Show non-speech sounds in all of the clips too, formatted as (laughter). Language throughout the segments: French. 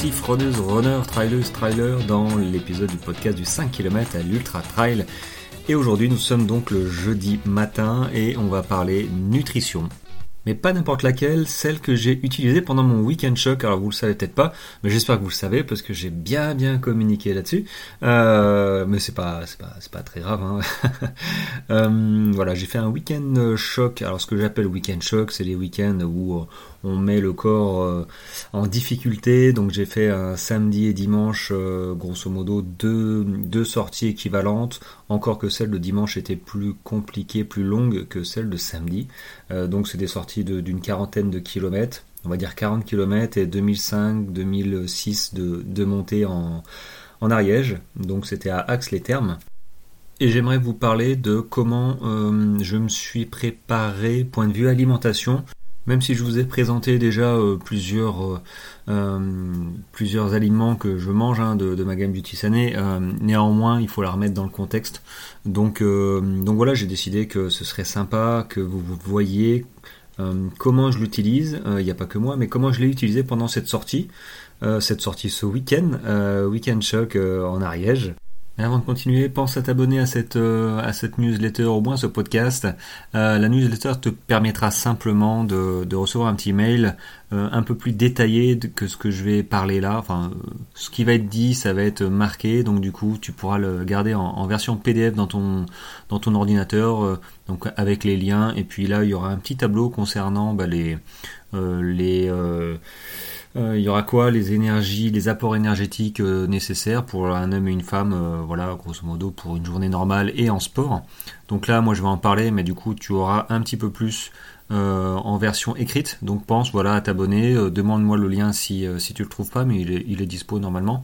sportifs, runneuses, runners, trailers, dans l'épisode du podcast du 5 km à l'Ultra Trail. Et aujourd'hui nous sommes donc le jeudi matin et on va parler nutrition mais pas n'importe laquelle, celle que j'ai utilisée pendant mon week-end choc. Alors vous le savez peut-être pas, mais j'espère que vous le savez parce que j'ai bien bien communiqué là-dessus. Euh, mais c'est pas c'est pas pas très grave. Hein. (laughs) euh, voilà, j'ai fait un week-end choc. Alors ce que j'appelle week-end choc, c'est les week-ends où on met le corps euh, en difficulté. Donc j'ai fait un samedi et dimanche, euh, grosso modo, deux, sorties équivalentes, encore que celle de dimanche était plus compliquée, plus longue que celle de samedi. Euh, donc c'est des sorties d'une quarantaine de kilomètres, on va dire 40 kilomètres et 2005-2006 de, de montée en, en Ariège. Donc c'était à Axe-les-Thermes. Et j'aimerais vous parler de comment je me suis préparé, point de vue alimentation, même si je vous ai présenté déjà euh, plusieurs, euh, euh, plusieurs aliments que je mange hein, de, ma gamme Beauty Sané, néanmoins il faut la remettre dans le contexte. Donc, donc voilà, j'ai décidé que ce serait sympa que vous, vous voyez comment je l'utilise. Il n'y a pas que moi, mais comment je l'ai utilisé pendant cette sortie. cette sortie ce week-end, Weekend Shock en Ariège avant de continuer, pense à t'abonner à cette, euh, à cette newsletter, au moins ce podcast. Euh, la newsletter te permettra simplement de, de recevoir un petit mail euh, un peu plus détaillé que ce que je vais parler là. Enfin, ce qui va être dit, ça va être marqué, donc du coup, tu pourras le garder en, version PDF dans ton, dans ton ordinateur, donc avec les liens. Et puis là, il y aura un petit tableau concernant bah, les, les il y aura quoi Les énergies, les apports énergétiques euh, nécessaires pour un homme et une femme, euh, voilà, grosso modo, pour une journée normale et en sport. Donc là, moi, je vais en parler, mais du coup, tu auras un petit peu plus en version écrite. Donc pense, voilà, à t'abonner. Demande-moi le lien si, si tu le trouves pas, mais il est dispo normalement.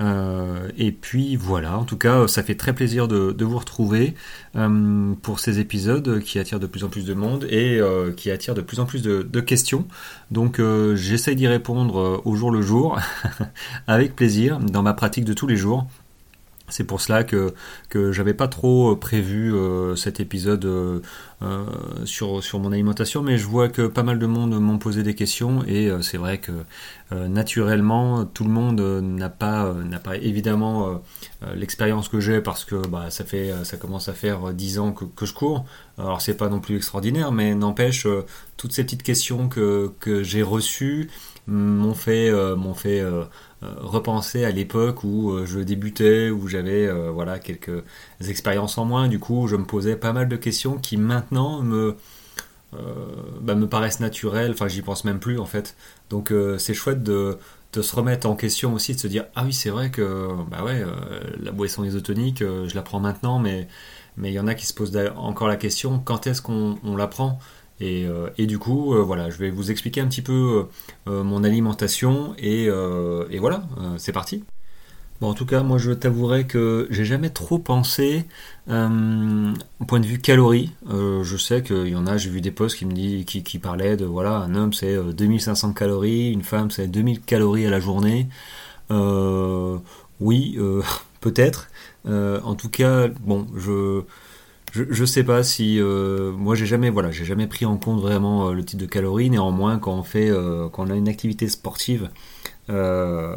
Euh, et puis voilà, en tout cas, ça fait très plaisir de, vous retrouver euh, pour ces épisodes qui attirent de plus en plus de monde et euh, qui attirent de plus en plus de, de questions. Donc j'essaye d'y répondre au jour le jour, (laughs) avec plaisir, dans ma pratique de tous les jours. C'est pour cela que, que j'avais pas trop prévu cet épisode euh, sur, mon alimentation, mais je vois que pas mal de monde m'ont posé des questions et euh, c'est vrai que euh, naturellement tout le monde n'a pas évidemment l'expérience que j'ai parce que bah, ça fait ça commence à faire 10 ans que, je cours. Alors c'est pas non plus extraordinaire, mais n'empêche toutes ces petites questions que, j'ai reçues m'ont fait repenser à l'époque où je débutais, où j'avais voilà quelques expériences en moins. Du coup, je me posais pas mal de questions qui maintenant me, euh, bah, me paraissent naturelles, enfin j'y pense même plus en fait. Donc euh, c'est chouette de, de, se remettre en question aussi, de se dire ah oui c'est vrai que bah ouais, euh, la boisson isotonique, je la prends maintenant, mais mais il y en a qui se posent encore la question quand est-ce qu'on la prend? Et, et, du coup, voilà, je vais vous expliquer un petit peu mon alimentation et, voilà, c'est parti. Bon, en tout cas, moi je t'avouerai que j'ai jamais trop pensé euh, au point de vue calories. Euh, je sais qu'il y en a, j'ai vu des posts qui me dit, qui, parlaient de voilà, un homme c'est 2500 euh, calories, une femme c'est 2000 calories à la journée. oui, (laughs) peut-être. en tout cas, bon, je je, sais pas si moi j'ai jamais voilà j'ai jamais pris en compte vraiment le type de calories néanmoins quand on fait quand on a une activité sportive euh,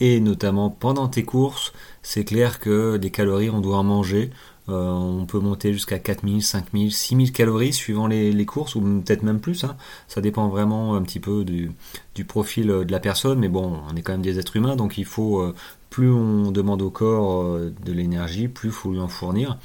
et notamment pendant tes courses, c'est clair que des calories, on doit en manger. Euh, on peut monter jusqu'à 4000, 5000, 6000 calories suivant les, courses, ou peut-être même plus. Hein. Ça dépend vraiment un petit peu du, profil de la personne, mais bon, on est quand même des êtres humains, donc il faut, euh, plus on demande au corps de l'énergie, plus il faut lui en fournir.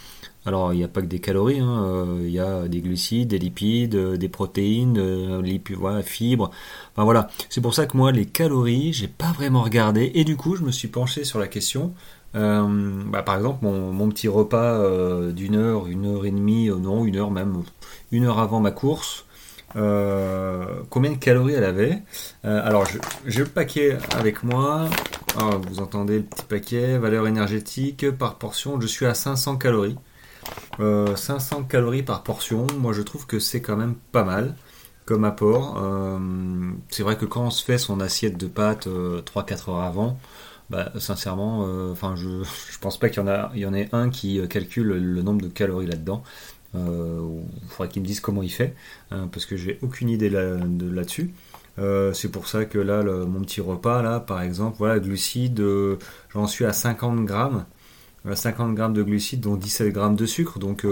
Alors, il n'y a pas que des calories, hein, euh, il y a des glucides, des lipides, euh, des protéines, euh, lipides, fibres. Enfin voilà, c'est pour ça que moi, les calories, j'ai pas vraiment regardé. Et du coup, je me suis penché sur la question. Bah, par exemple, mon, petit repas d'une heure, une heure et demie, non, une heure même, une heure avant ma course. combien de calories elle avait? Alors, j'ai le paquet avec moi. Ah, vous entendez le petit paquet, valeur énergétique par portion. Je suis à 500 calories. 500 euh, calories par portion, moi je trouve que c'est quand même pas mal comme apport. Euh, c'est vrai que quand on se fait son assiette de pâtes 3-4 euh, heures avant, bah, sincèrement, enfin (laughs) je, pense pas qu'il y en a, il y en ait un qui calcule le nombre de calories là-dedans. il faudrait qu'il me dise comment il fait, hein, parce que j'ai aucune idée là, de, là-dessus. c'est pour ça que là, mon petit repas, là, par exemple, voilà, glucides, j'en suis à 50 grammes. 50 grammes de glucides, dont 17 grammes de sucre, donc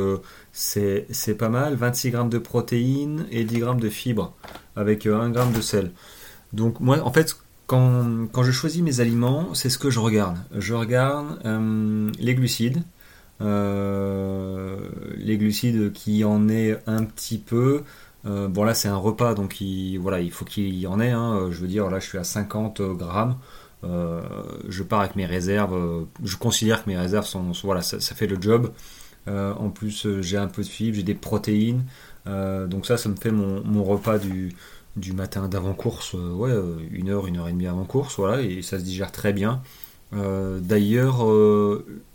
c'est pas mal. 26 grammes de protéines et 10 grammes de fibres, avec 1 gramme de sel. Donc moi, en fait, quand, quand je choisis mes aliments, c'est ce que je regarde. Je regarde euh, les glucides, euh, les glucides qui en aient un petit peu. Euh, bon là c'est un repas donc il, voilà il faut qu'il y en ait. Hein. Je veux dire là je suis à 50 grammes. Je pars avec mes réserves. je considère que mes réserves sont, voilà ça, fait le job. en plus j'ai un peu de fibres, j'ai des protéines. donc ça ça me fait mon repas du, matin d'avant-course, euh, ouais, euh, une heure, une heure et demie avant-course, voilà, et ça se digère très bien. Euh, d'ailleurs,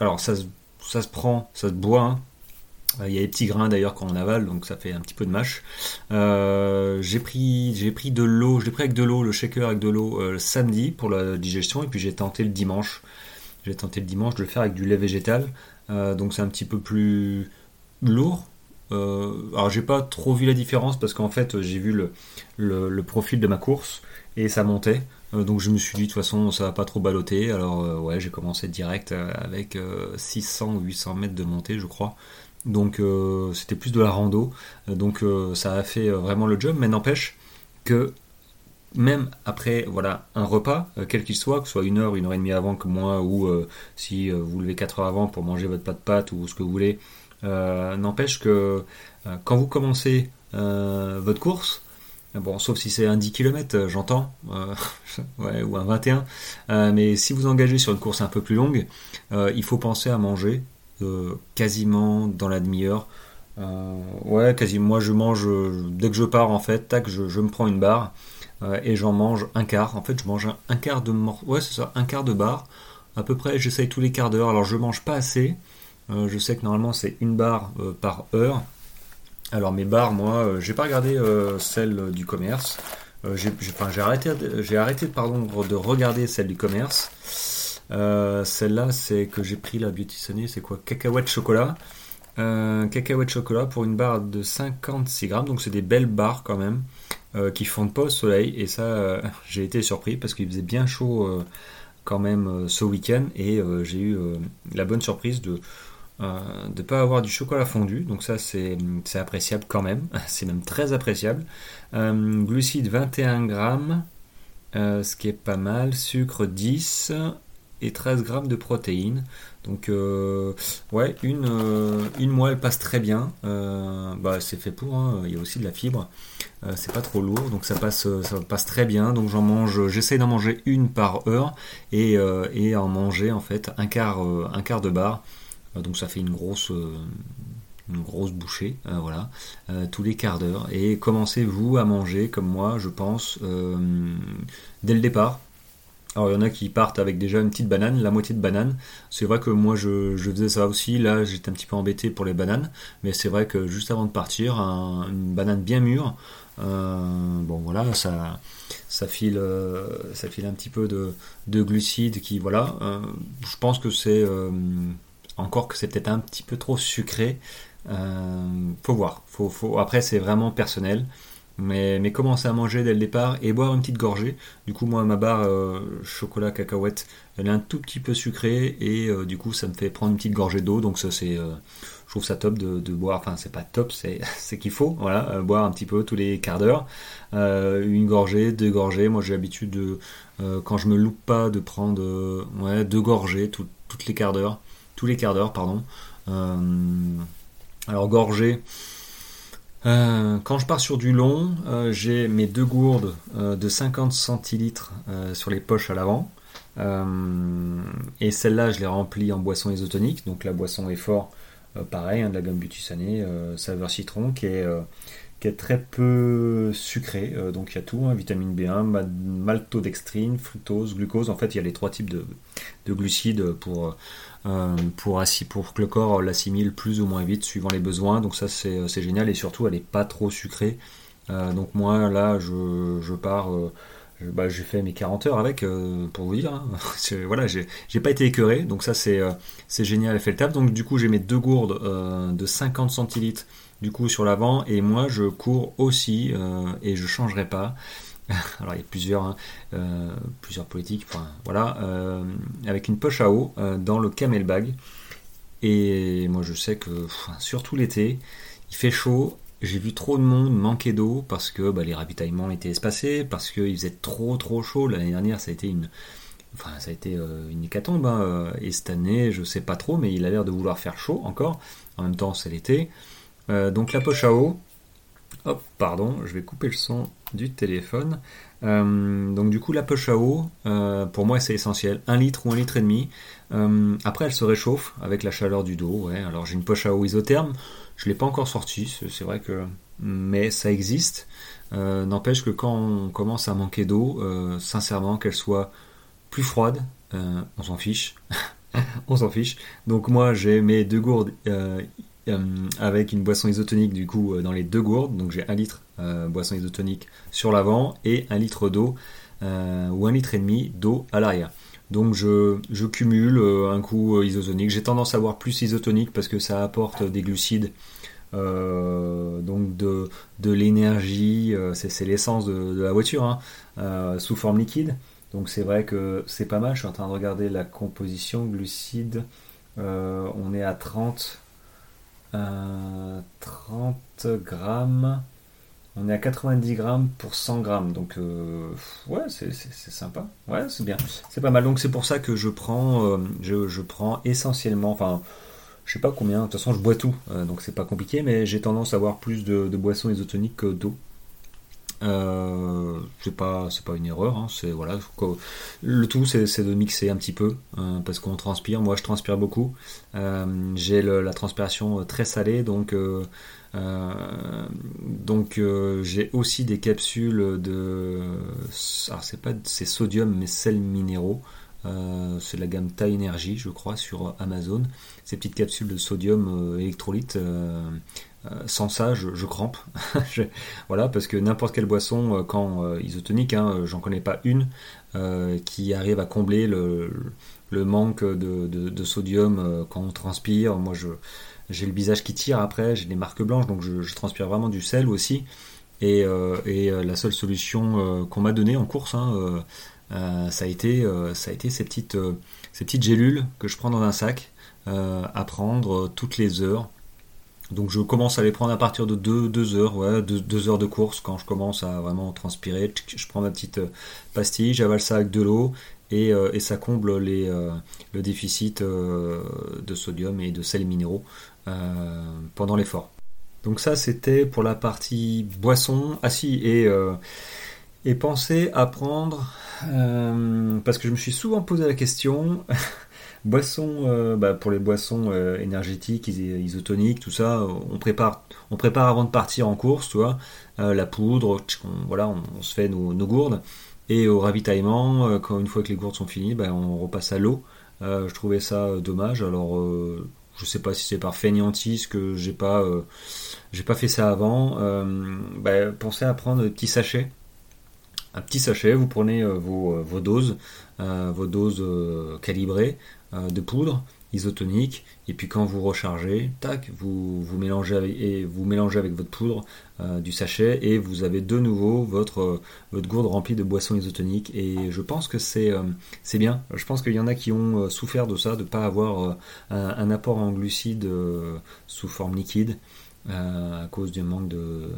alors ça, ça se prend, ça se boit, hein. Il y a des petits grains d'ailleurs quand on avale, donc ça fait un petit peu de mâche. j'ai pris, j'ai pris de l'eau, je pris avec de l'eau, le shaker avec de l'eau le samedi pour la digestion, et puis j'ai tenté le dimanche. J'ai tenté le dimanche de le faire avec du lait végétal, donc c'est un petit peu plus lourd, euh, alors j'ai pas trop vu la différence parce qu'en fait j'ai vu le, le, profil de ma course et ça montait. Euh, donc je me suis dit de toute façon ça va pas trop balloter. Alors euh, ouais j'ai commencé direct avec 600 ou 800 mètres de montée je crois. Donc c'était plus de la rando. donc ça a fait vraiment le job. Mais n'empêche que même après voilà un repas, quel qu'il soit, que ce soit une heure, une heure et demie avant que moi, ou si vous levez 4 heures avant pour manger votre pâte de pâte ou ce que vous voulez, euh, n'empêche que euh, quand vous commencez euh, votre course, Bon, sauf si c'est un 10 km, j'entends, (laughs) ou un 21. mais si vous engagez sur une course un peu plus longue, il faut penser à manger quasiment dans la demi-heure. ouais, quasiment. Moi, je mange dès que je pars, en fait, tac, je, me prends une barre et j'en mange un quart. En fait, je mange un, quart de ouais, c'est ça, un quart de barre. À peu près, j'essaye tous les quarts d'heure. Alors, je mange pas assez. Euh, je sais que normalement c'est une barre euh, par heure. Alors mes barres, moi, euh, j'ai pas regardé celle du commerce. j'ai arrêté, j'ai arrêté pardon, de regarder celle du commerce. Celle-là, c'est que j'ai pris la Beauty Sunny, c'est quoi? Cacahuète chocolat. cacahuète chocolat pour une barre de 56 grammes, donc c'est des belles barres quand même, qui fondent pas au soleil. Et ça, (laughs) j'ai été surpris parce qu'il faisait bien chaud quand même ce week-end. Et j'ai eu la bonne surprise de euh, ne pas avoir du chocolat fondu, donc ça c'est appréciable quand même, (laughs) c'est même très appréciable. Euh, glucides 21 grammes, euh, ce qui est pas mal, sucre 10 et 13 grammes de protéines. Donc ouais, une, une moelle passe très bien, bah, c'est fait pour, hein. il y a aussi de la fibre, c'est pas trop lourd, donc ça passe, ça passe très bien. Donc j'en mange, j'essaie d'en manger une par heure et, et en manger en fait un quart, un quart de barre. Euh, donc ça fait une grosse, euh, une grosse bouchée, euh, voilà, tous les quarts d'heure. Et commencez-vous à manger comme moi, je pense, dès le départ. Alors il y en a qui partent avec déjà une petite banane, la moitié de banane. C'est vrai que moi je, faisais ça aussi, là j'étais un petit peu embêté pour les bananes, mais c'est vrai que juste avant de partir, une banane bien mûre, bon voilà, ça, file, ça file un petit peu de, de glucides qui, voilà, je pense que c'est encore que c'est peut-être un petit peu trop sucré. Euh, faut voir. Faut, faut... Après, c'est vraiment personnel. Mais, commencer à manger dès le départ et boire une petite gorgée. Du coup, moi, ma barre euh, chocolat cacahuète, elle est un tout petit peu sucrée et euh, du coup, ça me fait prendre une petite gorgée d'eau. Donc, ça, c'est, je trouve ça top de, boire. Enfin, c'est pas top, c'est, (laughs) c'est qu'il faut. Voilà, boire un petit peu tous les quarts d'heure. une gorgée, deux gorgées. Moi, j'ai l'habitude de, quand je me loupe pas, de prendre ouais, deux gorgées toutes les quarts d'heure tous les quarts d'heure, pardon. Euh, alors gorgée. Euh, quand je pars sur du long, euh, j'ai mes deux gourdes de 50 centilitres sur les poches à l'avant. et celle-là, je les remplis en boisson isotonique. Donc la boisson est fort, pareil, hein, de la gamme Beauty saveur citron, qui est, qui est très peu sucré. donc il y a tout, hein, vitamine B1, maltodextrine, fructose, glucose. En fait, il y a les trois types de, de glucides pour euh, pour, que le corps l'assimile plus ou moins vite suivant les besoins. Donc ça c'est génial et surtout elle n'est pas trop sucrée. Euh, donc moi là je, pars, euh, bah, j'ai fait mes 40 heures avec pour vous dire. Hein. (laughs) voilà, j'ai pas été écœuré, donc ça c'est génial, elle fait le table. Donc du coup j'ai mes deux gourdes de 50 centilitres du coup sur l'avant et moi je cours aussi et je changerai pas. (laughs) alors il y a plusieurs, hein, plusieurs politiques, voilà, avec une poche à eau dans le camelbag. Et moi je sais que surtout l'été, il fait chaud. J'ai vu trop de monde manquer d'eau parce que bah, les ravitaillements étaient espacés, parce qu'il faisait trop trop chaud. L'année dernière, ça a été une, enfin, ça a été euh, une hécatombe. Hein. Et cette année, je sais pas trop, mais il a l'air de vouloir faire chaud encore. En même temps, c'est l'été. Euh, donc la poche à eau. Hop, pardon, je vais couper le son du téléphone. Euh, donc du coup, la poche à eau, pour moi, c'est essentiel. Un litre ou un litre et demi. après, elle se réchauffe avec la chaleur du dos. Alors j'ai une poche à eau isotherme. Je l'ai pas encore sortie. C'est vrai que, mais ça existe. N'empêche que quand on commence à manquer d'eau, sincèrement, qu'elle soit plus froide, euh, on s'en fiche. (laughs) on s'en fiche. Donc moi j'ai mes deux gourdes euh, euh, avec une boisson isotonique du coup dans les deux gourdes. Donc j'ai un litre boisson isotonique sur l'avant et un litre d'eau ou un litre et demi d'eau à l'arrière. Donc je, cumule un coup isotonique. J'ai tendance à boire plus isotonique parce que ça apporte des glucides. donc de, l'énergie, c'est l'essence de, la voiture, hein, sous forme liquide. Donc c'est vrai que c'est pas mal. Je suis en train de regarder la composition glucides. Euh, on est à 30, 30 euh, grammes. On est à 90 grammes pour 100 grammes. Donc euh, ouais, c'est sympa. Ouais, c'est bien. C'est pas mal. Donc c'est pour ça que je prends, je, prends essentiellement. Enfin, je sais pas combien. De toute façon, je bois tout. donc c'est pas compliqué. Mais j'ai tendance à avoir plus de, de boissons isotoniques que d'eau. Euh, c'est pas c'est pas une erreur hein, c'est voilà le tout c'est de mixer un petit peu hein, parce qu'on transpire. Moi je transpire beaucoup. Euh, j'ai la transpiration très salée donc euh, donc j'ai aussi des capsules de alors c'est pas c'est sodium mais sels minéraux. C'est la gamme Thai Energy je crois sur Amazon. Ces petites capsules de sodium électrolyte euh, sans ça, je, crampe. (laughs) voilà, parce que n'importe quelle boisson, euh, quand euh, isotonique, hein, j'en connais pas une qui arrive à combler le, manque de, sodium quand on transpire. Moi, j'ai le visage qui tire après, j'ai des marques blanches, donc je, transpire vraiment du sel aussi. Et, la seule solution qu'on m'a donnée en course, hein, ça, a été, ça a été ces petites gélules que je prends dans un sac à prendre toutes les heures donc je commence à les prendre à partir de 2 heures, ouais, 2 heures de course quand je commence à vraiment transpirer. Je prends ma petite euh, pastille, j'avale ça avec de l'eau et, euh, ça comble euh, le déficit de sodium et de sels minéraux pendant l'effort. Donc ça c'était pour la partie boisson. Ah si, et, et pensez à prendre, parce que je me suis souvent posé la question, (laughs) Boissons, euh, bah, pour les boissons euh, énergétiques, isotoniques, tout ça, on prépare, on prépare avant de partir en course, tu vois, euh, la poudre, voilà, on, se fait nos, gourdes. Et au ravitaillement, quand une fois que les gourdes sont finies, bah, on repasse à l'eau. je trouvais ça dommage. Alors, je sais pas si c'est par fainéantise que j'ai pas, j'ai pas fait ça avant. Bah, pensez à prendre des petits sachets un petit sachet, vous prenez vos, vos, doses, vos doses calibrées, euh, de poudre isotonique et puis quand vous rechargez tac vous, vous mélangez avec, et vous mélangez avec votre poudre euh, du sachet et vous avez de nouveau votre, euh, gourde remplie de boissons isotoniques. Et je pense que c'est bien. Je pense qu'il y en a qui ont souffert de ça de ne pas avoir un, apport en glucides sous forme liquide à cause du manque de,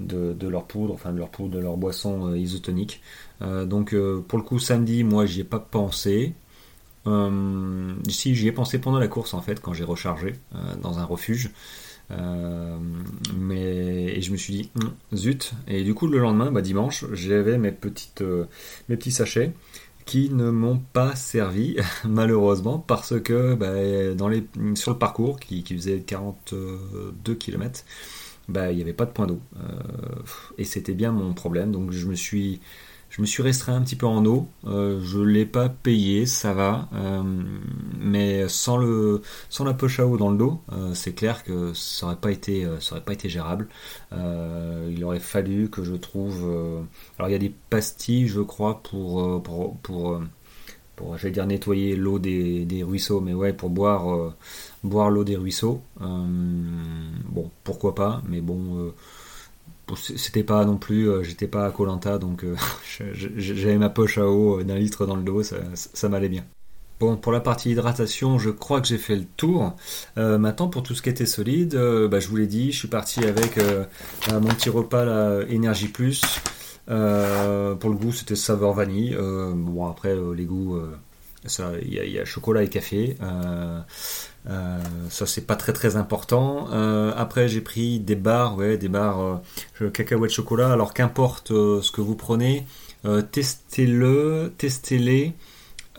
leur poudre, enfin de leur poudre, de leur boisson isotonique. donc pour le coup samedi, moi j'y ai pas pensé. Euh, si j'y ai pensé pendant la course en fait, quand j'ai rechargé euh, dans un refuge. Euh, mais et je me suis dit hum, zut et du coup le lendemain bah, dimanche j'avais mes petites mes petits sachets qui ne m'ont pas servi (laughs) malheureusement parce que bah, dans les, sur le parcours qui faisait 42 km bah, il n'y avait pas de point d'eau et c'était bien mon problème donc je me suis je me suis restreint un petit peu en eau. Euh, je ne l'ai pas payé, ça va. Euh, mais sans, le, sans la poche à eau dans le dos, euh, c'est clair que ça n'aurait pas, été, pas été gérable. il aurait fallu que je trouve... alors il y a des pastilles, je crois, pour, pour, pour j'allais dire nettoyer l'eau des, ruisseaux, mais ouais, pour boire, boire l'eau des ruisseaux. bon, pourquoi pas, mais bon c'était pas non plus, j'étais pas à Colanta, donc (laughs) j'avais ma poche à eau d'un litre dans le dos, ça m'allait bien. Bon, pour la partie hydratation, je crois que j'ai fait le tour. Euh, maintenant, pour tout ce qui était solide, euh, bah, je vous l'ai dit, je suis parti avec euh, mon petit repas Plus. Pour le goût, c'était saveur vanille. bon, après, les goûts, il y, a chocolat et café. ça, c'est pas très très important. après, j'ai pris des barres, ouais, des barres cacahuètes chocolat. Alors, qu'importe ce que vous prenez, testez-le, testez-les.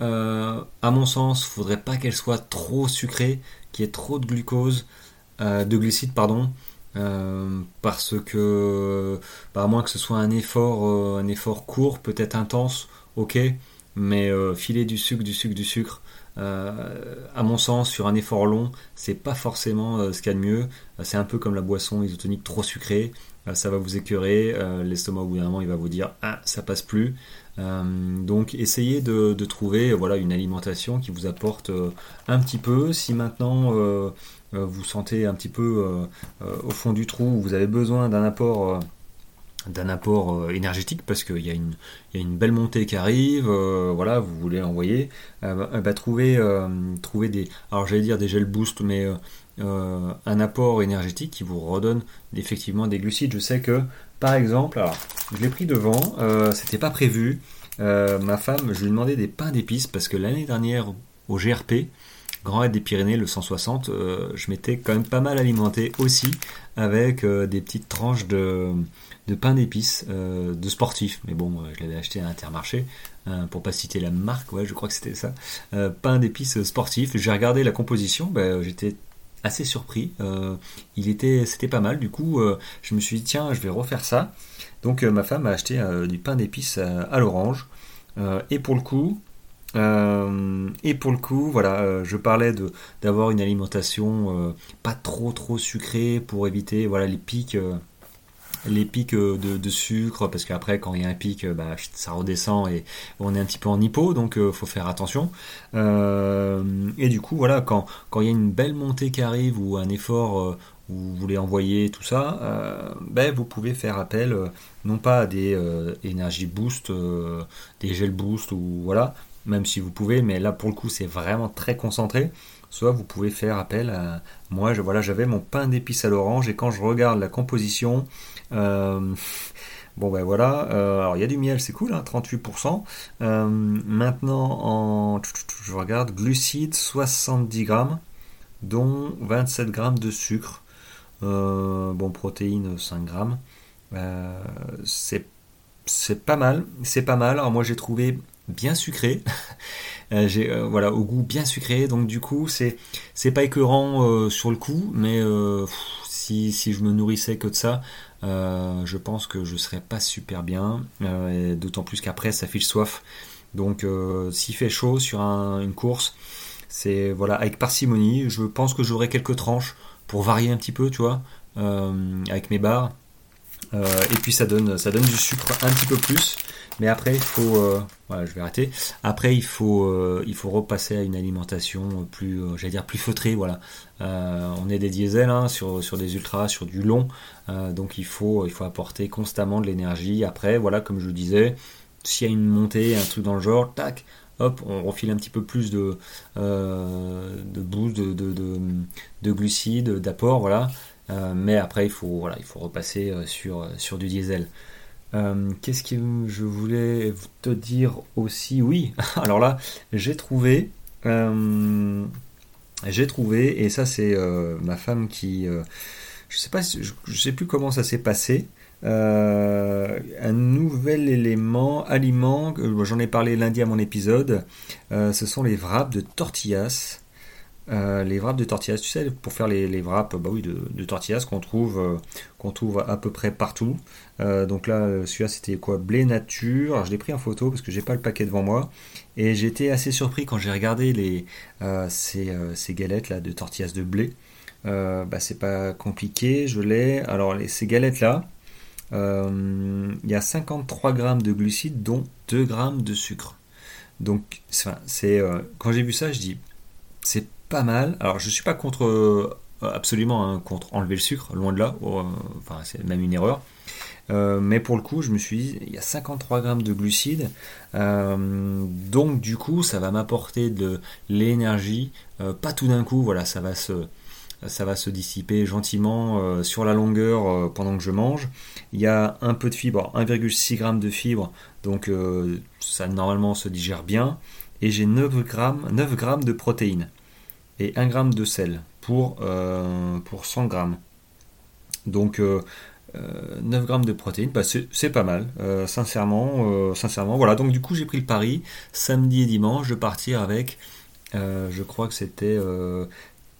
Euh, à mon sens, il faudrait pas qu'elle soit trop sucrée, qu'il y ait trop de glucose, euh, de glucides, pardon, euh, parce que, bah, à moins que ce soit un effort, un effort court, peut-être intense, ok, mais filer du sucre, du sucre, du sucre, à mon sens, sur un effort long, c'est pas forcément ce qu'il y a de mieux. c'est un peu comme la boisson isotonique trop sucrée. ça va vous écœurer. L'estomac, au bout d'un moment, il va vous dire Ah, ça passe plus. Euh, donc essayez de, trouver voilà, une alimentation qui vous apporte euh, un petit peu. Si maintenant euh, vous sentez un petit peu au fond du trou, vous avez besoin d'un apport d'un apport énergétique parce qu'il y, a une belle montée qui arrive, voilà, vous voulez l'envoyer, bah, trouver, trouver des, alors j'allais dire des gels boost, mais un apport énergétique qui vous redonne effectivement des glucides. Je sais que par exemple, je l'ai pris devant, euh, c'était pas prévu. Euh, ma femme, je lui ai demandé des pains d'épices parce que l'année dernière, au GRP, Grand Raid des Pyrénées, le 160, euh, je m'étais quand même pas mal alimenté aussi avec des petites tranches de, pain d'épices de sportifs. Mais bon, je l'avais acheté à Intermarché. pour pas citer la marque, ouais, je crois que c'était ça. pain d'épices sportifs. J'ai regardé la composition, ben, j'étais assez surpris. Euh, il était, c'était pas mal. Du coup, euh, je me suis dit tiens, je vais refaire ça. Donc euh, ma femme a acheté du pain d'épices à, l'orange. et pour le coup, et pour le coup, voilà, je parlais de d'avoir une alimentation pas trop trop sucrée pour éviter voilà les pics les pics euh, de, sucre, parce qu'après, quand il y a un pic, euh, bah, ça redescend et on est un petit peu en hypo, donc euh, faut faire attention. et du coup, voilà, quand, quand il y a une belle montée qui arrive ou un effort où vous voulez envoyer tout ça, ben, vous pouvez faire appel non pas à des énergies boost, des gels boost ou voilà, même si vous pouvez, mais là pour le coup c'est vraiment très concentré. Soit vous pouvez faire appel à moi, je, voilà, j'avais mon pain d'épices à l'orange et quand je regarde la composition, euh, (laughs) bon ben voilà, euh, alors il y a du miel, c'est cool, 38%. Hein, euh, maintenant, en, je regarde, glucides 70 grammes, dont 27 grammes de sucre. bon, protéines 5 grammes. c'est c'est pas mal, c'est pas mal. Alors moi j'ai trouvé bien sucré. (laughs) j'ai voilà au goût bien sucré donc du coup c'est pas écœurant sur le coup mais si, je me nourrissais que de ça euh, je pense que je serais pas super bien, euh, d'autant plus qu'après ça fiche soif. Donc euh, s'il fait chaud sur une course, c'est voilà avec parcimonie. Je pense que j'aurai quelques tranches pour varier un petit peu, tu vois, avec mes barres. et puis ça donne ça donne du sucre un petit peu plus. Mais après, il faut, euh, voilà, je vais arrêter. Après, il faut, euh, il faut repasser à une alimentation plus, euh, j'allais dire plus feutrée, voilà. on est des diesels hein, sur, sur des ultras, sur du long, donc il faut, il faut apporter constamment de l'énergie. Après, voilà, comme je le disais, s'il y a une montée, un truc dans le genre, tac, hop, on refile un petit peu plus de, de boost, de, de, de, de glucides, d'apport, voilà. mais après, il faut, voilà, il faut repasser sur, sur du diesel. Euh, qu'est-ce que je voulais te dire aussi? Oui, (laughs) alors là, j'ai trouvé, euh, j'ai trouvé, et ça c'est euh, ma femme qui, je sais je, sais plus comment ça s'est passé. un nouvel élément, aliment, j'en ai parlé lundi à mon épisode, ce sont les wraps de tortillas. Les wraps de tortillas, tu sais, pour faire les, les wraps bah oui, de, tortillas qu'on trouve, qu'on trouve à peu près partout. Euh, donc là, celui-là, c'était quoi? Blé nature. je l'ai pris en photo parce que j'ai pas le paquet devant moi. Et j'étais assez surpris quand j'ai regardé les, ces, ces, galettes là de tortillas de blé. bah, c'est pas compliqué, je l'ai. Alors, ces galettes là, il y a 53 grammes de glucides, dont 2 grammes de sucre. Donc, c'est quand j'ai vu ça, je dis c'est pas mal. Alors, je suis pas contre euh, absolument hein, contre enlever le sucre, loin de là, oh, enfin c'est même une erreur. Mais pour le coup, je me suis dit, il y a 53 grammes de glucides, donc du coup, ça va m'apporter de l'énergie, pas tout d'un coup, voilà, ça va se, ça va se dissiper gentiment euh, sur la longueur euh, pendant que je mange. Il y a un peu de fibre, 1,6 g de fibre, donc euh, ça normalement se digère bien. Et j'ai 9 g, 9 grammes de protéines et 1 g de sel pour, pour 100 g. Donc 9 grammes de protéines, bah, c'est pas mal, sincèrement, sincèrement. Voilà, donc du coup j'ai pris le pari samedi et dimanche de partir avec, je crois que c'était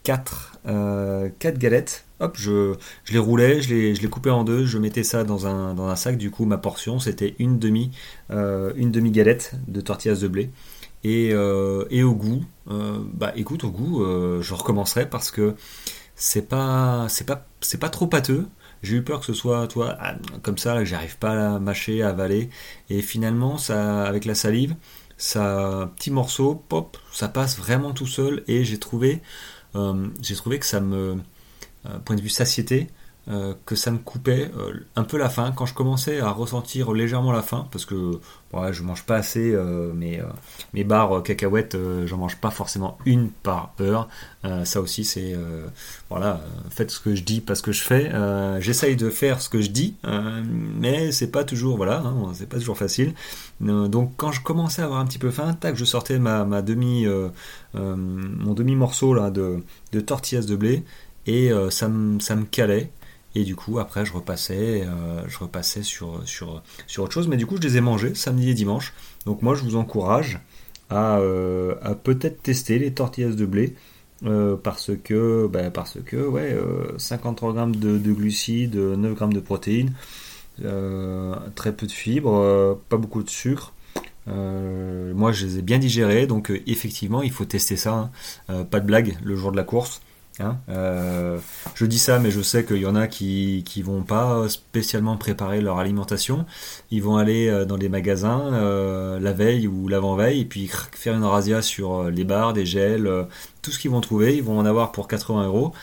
4, euh, galettes. Hop, je, je les roulais, je les, je les coupais en deux, je mettais ça dans un, dans un sac. Du coup, ma portion, c'était une demi, euh, une demi galette de tortillas de blé. Et, euh, et au goût, bah écoute, au goût, je recommencerai parce que c'est pas, pas, c'est pas trop pâteux. J'ai eu peur que ce soit, toi, ah, comme ça, que j'arrive pas à mâcher, à avaler. Et finalement, ça, avec la salive, ça, petit morceau, pop, ça passe vraiment tout seul. Et j'ai trouvé euh, j'ai trouvé que ça me, euh, point de vue satiété, euh, que ça me coupait un peu la faim. Quand je commençais à ressentir légèrement la faim parce que ouais, je mange pas assez mes, mes barres cacahuètes j'en mange pas forcément une par heure. Ça aussi c'est voilà faites ce que je dis pas ce que je fais. J'essaye de faire ce que je dis mais c'est pas toujours voilà hein, c'est pas toujours facile. Donc quand je commençais à avoir un petit peu faim tac je sortais ma, ma demi mon demi morceau là de, de tortillas de blé et ça me ça me calait et du coup, après, je repassais, euh, sur, sur, autre chose. Mais du coup, je les ai mangés samedi et dimanche. Donc moi, je vous encourage à, euh, peut-être tester les tortillas de blé. Euh, parce que, bah, parce que ouais, 53 grammes de, de, glucides, 9 grammes de protéines, très peu de fibres, pas beaucoup de sucre. moi, je les ai bien digérés, donc effectivement, il faut tester ça. Hein. pas de blague le jour de la course. Hein, euh, je dis ça, mais je sais qu'il y en a qui qui vont pas spécialement préparer leur alimentation. Ils vont aller euh, dans des magasins euh, la veille ou l'avant-veille et puis faire une razzia sur les bars, des gels, tout ce qu'ils vont trouver. Ils vont en avoir pour 80 euros.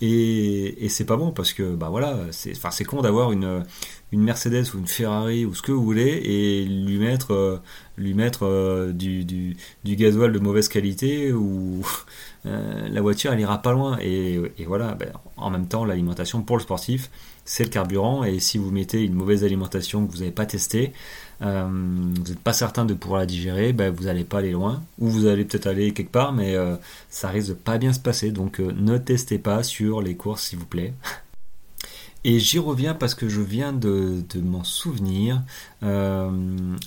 et, et c'est pas bon parce que bah voilà, c'est enfin c'est con d'avoir une une Mercedes ou une Ferrari ou ce que vous voulez et lui mettre lui mettre du, du, du gasoil de mauvaise qualité ou (laughs) euh, la voiture elle ira pas loin. Et, voilà, ben, en même temps, l'alimentation pour le sportif, c'est le carburant. Et si vous mettez une mauvaise alimentation que vous n'avez pas testée, euh, vous n'êtes pas certain de pouvoir la digérer, ben, vous n'allez pas aller loin. Ou vous allez peut-être aller quelque part, mais euh, ça risque de pas bien se passer. Donc ne testez pas sur les courses, s'il vous plaît. (laughs) Et j'y reviens parce que je viens de, m'en souvenir. Euh,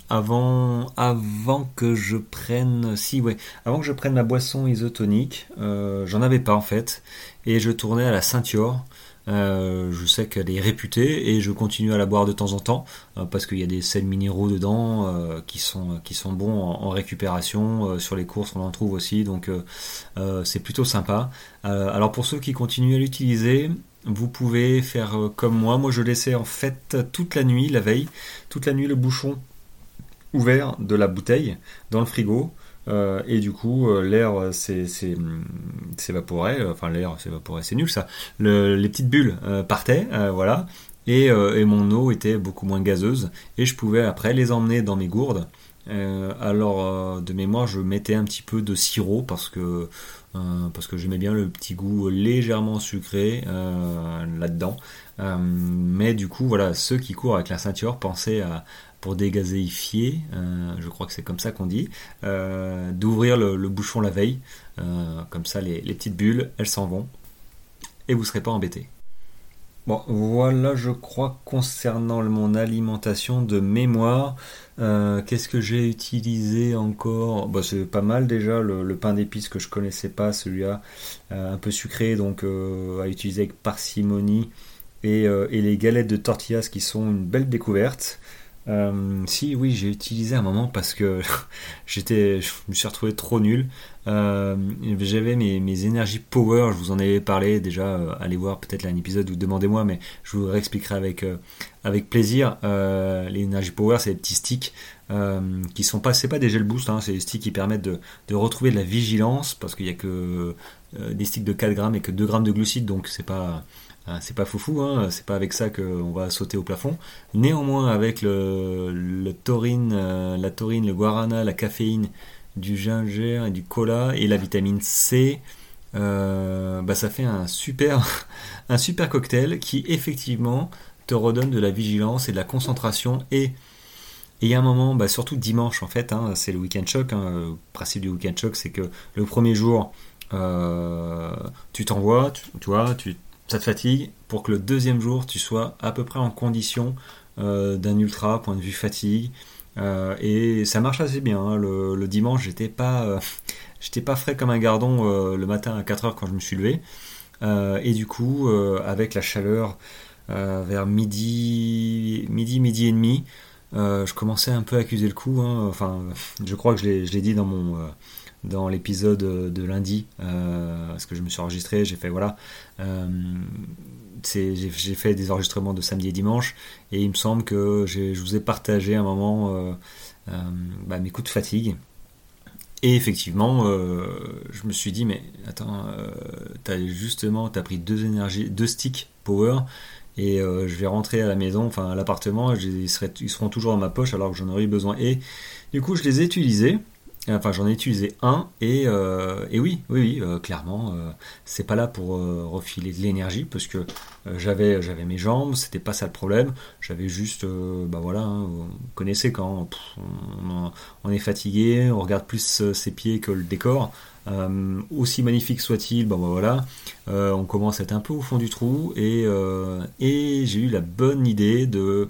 avant, avant que je prenne, si avant que je prenne ma boisson isotonique, euh, j'en avais pas en fait, et je tournais à la ceinture. Euh, je sais qu'elle est réputée et je continue à la boire de temps en temps parce qu'il y a des sels minéraux dedans qui sont qui sont bons en, récupération. sur les courses, on en trouve aussi, donc c'est plutôt sympa. alors pour ceux qui continuent à l'utiliser, vous pouvez faire euh, comme moi. Moi, je laissais en fait toute la nuit, la veille, toute la nuit le bouchon ouvert de la bouteille dans le frigo. Euh, et du coup, euh, l'air s'évaporait. Enfin, l'air s'évaporait, c'est nul ça. les petites bulles partaient, voilà. Et, mon eau était beaucoup moins gazeuse. Et je pouvais après les emmener dans mes gourdes. Alors, de mémoire, je mettais un petit peu de sirop parce que euh, parce j'aimais bien le petit goût légèrement sucré euh, là-dedans. Euh, mais du coup, voilà, ceux qui courent avec la ceinture, pensaient à, pour dégazéifier, je crois que c'est comme ça qu'on dit, d'ouvrir le, bouchon la veille. comme ça, les, les petites bulles, elles s'en vont. Et vous serez pas embêtés. Bon, voilà, je crois, concernant mon alimentation de mémoire. Euh, qu'est-ce que j'ai utilisé encore? Bah, C'est pas mal déjà, le, pain d'épices que je connaissais pas, celui-là, euh, un peu sucré, donc euh, à utiliser avec parcimonie. Et, et, les galettes de tortillas qui sont une belle découverte. Si, oui, j'ai utilisé un moment parce que (laughs) j'étais, je me suis retrouvé trop nul. Euh, j'avais mes, mes, énergies power, je vous en avais parlé déjà. Euh, allez voir peut-être un épisode ou demandez-moi, mais je vous réexpliquerai avec avec plaisir. les énergies power, c'est des petits sticks qui sont pas, c'est pas des gel boost, hein, c'est des sticks qui permettent de, de, retrouver de la vigilance parce qu'il y a que des sticks de 4 grammes et que 2 grammes de glucides, donc c'est pas c'est pas foufou, hein, c'est pas avec ça qu'on va sauter au plafond. Néanmoins, avec le, taurine, la taurine, le guarana, la caféine, du ginger et du cola et la vitamine C, bah ça fait (laughs) un super, cocktail qui effectivement te redonne de la vigilance et de la concentration et il y a un moment, bah, surtout dimanche en fait, hein, c'est le week-end choc. Hein, le principe du week-end choc, c'est que le premier jour, euh, tu t'envoies, tu, vois, tu, ça te fatigue, pour que le deuxième jour, tu sois à peu près en condition euh, d'un ultra, point de vue fatigue. Euh, et ça marche assez bien. Hein. Le, dimanche, j'étais pas, (laughs) j'étais pas frais comme un gardon le matin à 4h quand je me suis levé. et du coup, avec la chaleur vers midi, midi, midi et demi, euh, je commençais un peu à accuser le coup. Hein. Enfin, je crois que je l'ai dit dans mon euh, dans l'épisode de lundi, euh, parce que je me suis enregistré, j'ai fait voilà, j'ai fait des enregistrements de samedi et dimanche, et il me semble que je vous ai partagé un moment bah, mes coups de fatigue. Et effectivement, je me suis dit, mais attends, t'as justement, pris deux énergies, deux sticks power, et euh, je vais rentrer à la maison, enfin à l'appartement, ils, ils seront toujours dans ma poche alors que j'en aurais eu besoin. Et du coup, je les ai utilisés. Enfin, j'en ai utilisé un et, euh, et oui, oui, oui, euh, clairement, c'est pas là pour refiler de l'énergie parce que j'avais j'avais mes jambes, c'était pas ça le problème. J'avais juste, bah voilà, hein, vous connaissez quand on, est fatigué, on regarde plus ses pieds que le décor. Euh, aussi magnifique soit-il, bon, bah, voilà, euh, on commence à être un peu au fond du trou et, euh, et j'ai eu la bonne idée de,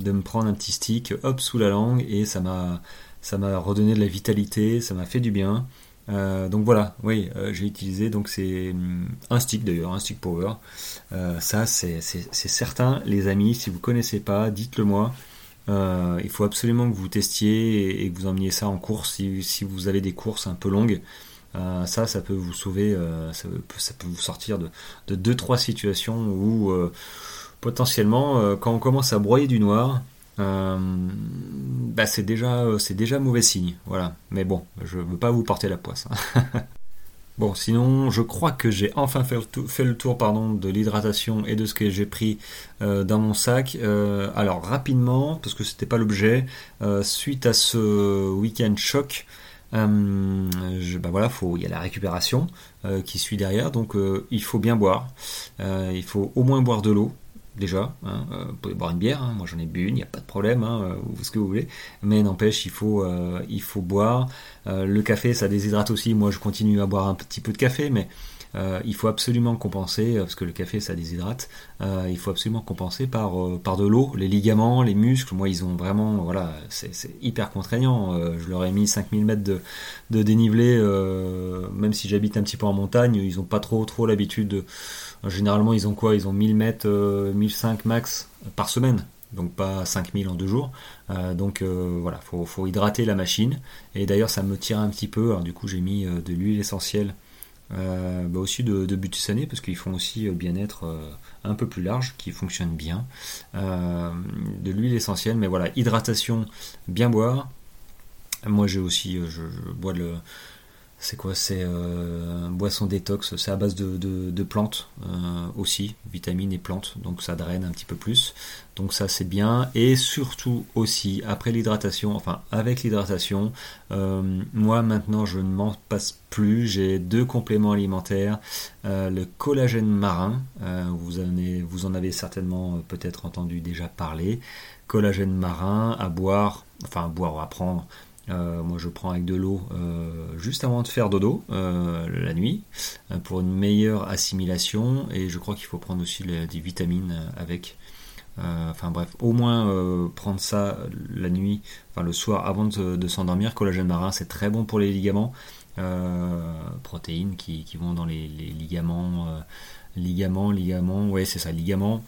de me prendre un petit stick hop sous la langue et ça m'a ça m'a redonné de la vitalité, ça m'a fait du bien. donc voilà, oui, j'ai utilisé donc c'est hum, un stick d'ailleurs, un stick power. ça c'est certain, les amis, si vous connaissez pas, dites-le moi. il faut absolument que vous testiez et, que vous emmeniez ça en course si, si, vous avez des courses un peu longues. Euh, ça, ça peut vous sauver, euh, ça, peut, vous sortir de, de deux trois situations où euh, potentiellement, quand on commence à broyer du noir, bah c'est déjà, c'est déjà mauvais signe. Voilà. Mais bon, je ne veux pas vous porter la poisse. Hein. (laughs) Bon, sinon, je crois que j'ai enfin fait le tour, pardon, de l'hydratation et de ce que j'ai pris dans mon sac. alors, rapidement, parce que c'était pas l'objet, suite à ce week-end choc, euh, je, bah voilà, il y a la récupération euh, qui suit derrière, donc euh, il faut bien boire. il faut au moins boire de l'eau, déjà. Hein, vous pouvez boire une bière, hein, moi j'en ai bu une, il n'y a pas de problème, hein, ce que vous voulez. Mais n'empêche, il faut, il faut boire. le café, ça déshydrate aussi. Moi, je continue à boire un petit peu de café, mais euh, il faut absolument compenser, euh, parce que le café ça déshydrate, euh, il faut absolument compenser par, par de l'eau, les ligaments, les muscles, moi ils ont vraiment, voilà, c'est hyper contraignant, je leur ai mis 5000 mètres de, de dénivelé, même si j'habite un petit peu en montagne, ils ont pas trop trop l'habitude de... Généralement ils ont quoi? Ils ont 1000 mètres, 1005 max par semaine donc pas 5000 en deux jours. donc voilà, faut, faut hydrater la machine. Et d'ailleurs, ça me tire un petit peu. Alors, du coup, j'ai mis de l'huile essentielle euh, bah aussi de, de Butusané parce qu'ils font aussi euh, bien-être euh, un peu plus large qui fonctionne bien. de l'huile essentielle, mais voilà, hydratation, bien boire. Moi j'ai aussi, je, bois le, c'est quoi C'est euh, boisson détox. C'est à base de, plantes euh, aussi, vitamines et plantes. Donc ça draine un petit peu plus. Donc ça c'est bien. Et surtout aussi après l'hydratation, enfin avec l'hydratation, euh, moi maintenant je ne m'en passe plus. J'ai deux compléments alimentaires. le collagène marin. vous, en avez, vous en avez certainement peut-être entendu déjà parler. Collagène marin à boire, enfin à boire ou à prendre euh, moi, je prends avec de l'eau euh, juste avant de faire dodo euh, la nuit pour une meilleure assimilation. Et je crois qu'il faut prendre aussi des vitamines avec. enfin bref, au moins prendre ça la nuit, enfin le soir avant de, s'endormir. Collagène marin, c'est très bon pour les ligaments. protéines qui, vont dans les, les ligaments, ligaments, ligaments. Ouais, c'est ça, ligaments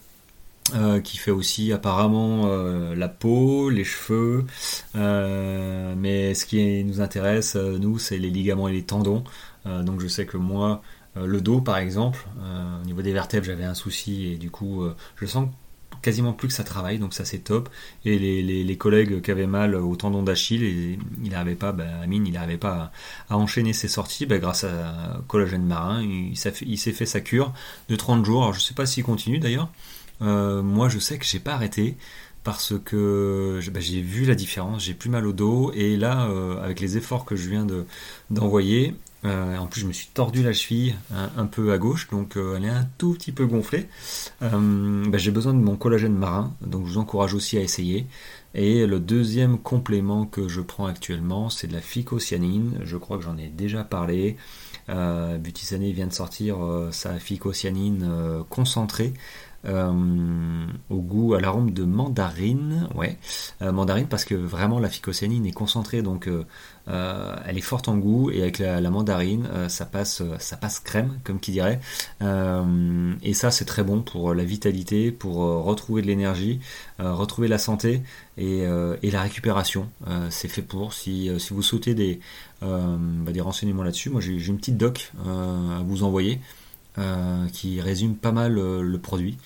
euh, qui fait aussi apparemment euh, la peau, les cheveux, euh, mais ce qui nous intéresse, nous, c'est les ligaments et les tendons. donc je sais que moi, le dos par exemple, au niveau des vertèbres, j'avais un souci et du coup, je sens quasiment plus que ça travaille, donc ça c'est top. Et les, collègues qui avaient mal au tendon d'Achille, il n'arrivait pas, bah, Amine, il n'arrivait pas à, enchaîner ses sorties, bah, grâce à collagène marin, il, s'est fait sa cure de 30 jours. Alors je sais pas s'il continue d'ailleurs. Euh, moi je sais que j'ai pas arrêté parce que bah, j'ai vu la différence, j'ai plus mal au dos et là euh, avec les efforts que je viens d'envoyer, euh, en plus, je me suis tordu la cheville un, peu à gauche, donc elle est un tout petit peu gonflée. Bah, j'ai besoin de mon collagène marin, donc je vous encourage aussi à essayer. Et le deuxième complément que je prends actuellement, c'est de la phycocyanine. Je crois que j'en ai déjà parlé. Euh, vient de sortir sa phycocyanine concentrée. Au goût, à l'arôme de mandarine, ouais, mandarine parce que vraiment la phycocyanine est concentrée, donc euh, elle est forte en goût et avec la, mandarine, euh, ça passe, euh, ça passe crème, comme qui dirait. et ça, c'est très bon pour la vitalité, pour retrouver de l'énergie, retrouver la santé et, la récupération. c'est fait pour. Si, vous souhaitez des, bah, des renseignements là-dessus, moi j'ai une petite doc à vous envoyer. Qui résume pas mal le produit.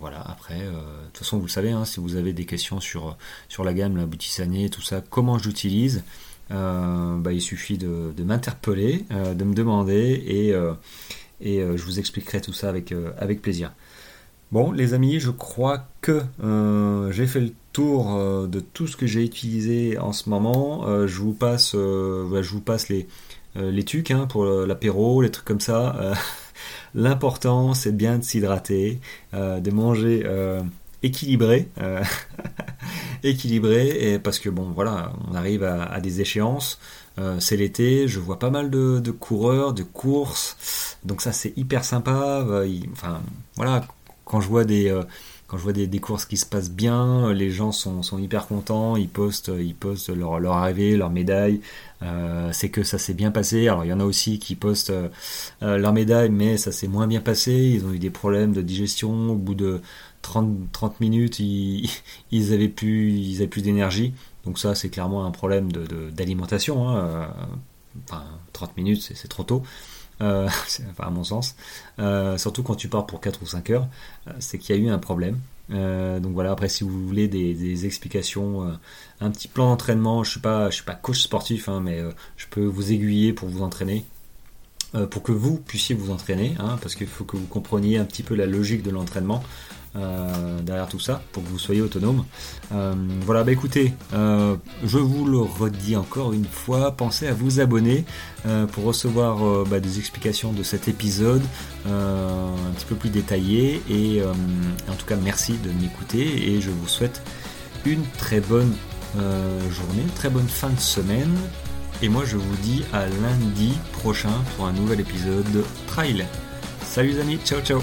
voilà, après, de toute façon, vous le savez, hein, si vous avez des questions sur, sur la gamme, la et tout ça, comment j'utilise, euh, bah, il suffit de, m'interpeller, euh, de me demander et, euh, et je vous expliquerai tout ça avec, avec plaisir. Bon, les amis, je crois que j'ai fait le tour de tout ce que j'ai utilisé en ce moment. je vous passe, je vous passe les, les tucs hein, pour l'apéro, les trucs comme ça. L'important, c'est bien de s'hydrater, de manger équilibré, euh, (laughs) équilibré, et parce que bon, voilà, on arrive à, des échéances. Euh, c'est l'été, je vois pas mal de, coureurs, de courses, donc ça c'est hyper sympa. Euh, enfin, voilà, quand je vois des quand je vois des, courses qui se passent bien, les gens sont, hyper contents, ils postent, ils postent leur, leur arrivée, leur médaille. c'est que ça s'est bien passé. Alors il y en a aussi qui postent leur médaille, mais ça s'est moins bien passé. Ils ont eu des problèmes de digestion au bout de, 30, 30 minutes, ils, (laughs) ils, avaient plus, plus d'énergie. Donc ça, c'est clairement un problème d'alimentation. De, hein. enfin, 30 minutes, c'est trop tôt. Euh, (laughs) à mon sens. Euh, surtout quand tu pars pour 4 ou 5 heures, euh, c'est qu'il y a eu un problème. donc voilà, après si vous voulez des, explications, un petit plan d'entraînement, je suis suis pas coach sportif, hein, mais je peux vous aiguiller pour vous entraîner, pour que vous puissiez vous entraîner, hein, parce qu'il faut que vous compreniez un petit peu la logique de l'entraînement. Euh, derrière tout ça pour que vous soyez autonome. Euh, voilà, bah écoutez, euh, je vous le redis encore une fois, pensez à vous abonner pour recevoir bah, des explications de cet épisode un petit peu plus détaillé. Et en tout cas, merci de m'écouter et je vous souhaite une très bonne journée, une très bonne fin de semaine. Et moi, je vous dis à lundi prochain pour un nouvel épisode de Trail. Salut les amis, ciao ciao